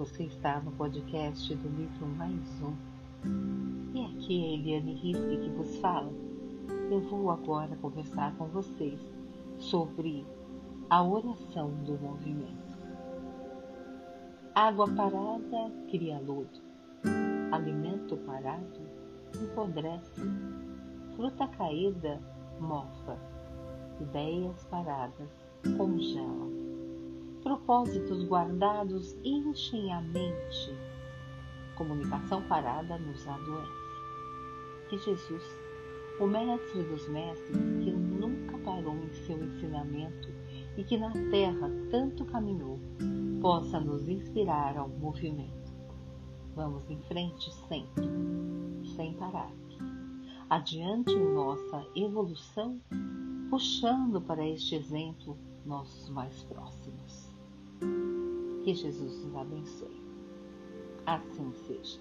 Você está no podcast do livro Mais Um. E aqui é Eliane Risque que vos fala. Eu vou agora conversar com vocês sobre a oração do movimento. Água parada cria lodo, alimento parado empodrece, fruta caída mofa, ideias paradas congelam propósitos guardados enchem a mente. Comunicação parada nos adoece. Que Jesus, o Mestre dos Mestres, que nunca parou em seu ensinamento e que na terra tanto caminhou, possa nos inspirar ao movimento. Vamos em frente sempre, sem parar. Adiante em nossa evolução, puxando para este exemplo nossos mais próximos. Que Jesus nos abençoe. Assim seja.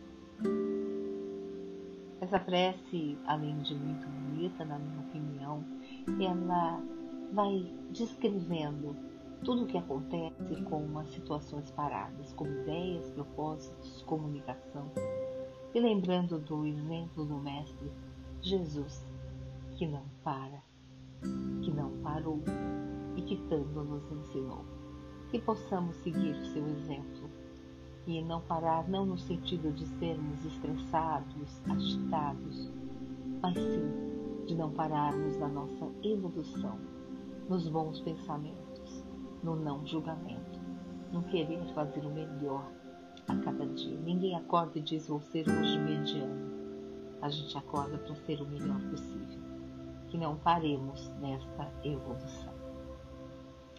Essa prece, além de muito bonita, na minha opinião, ela vai descrevendo tudo o que acontece com as situações paradas, como ideias, propósitos, comunicação. E lembrando do exemplo do Mestre Jesus, que não para, que não parou e que tanto nos ensinou que possamos seguir seu exemplo e não parar não no sentido de sermos estressados, agitados, mas sim de não pararmos na nossa evolução, nos bons pensamentos, no não julgamento, no querer fazer o melhor a cada dia. Ninguém acorda e diz vou ser hoje mediano. A gente acorda para ser o melhor possível. Que não paremos nesta evolução.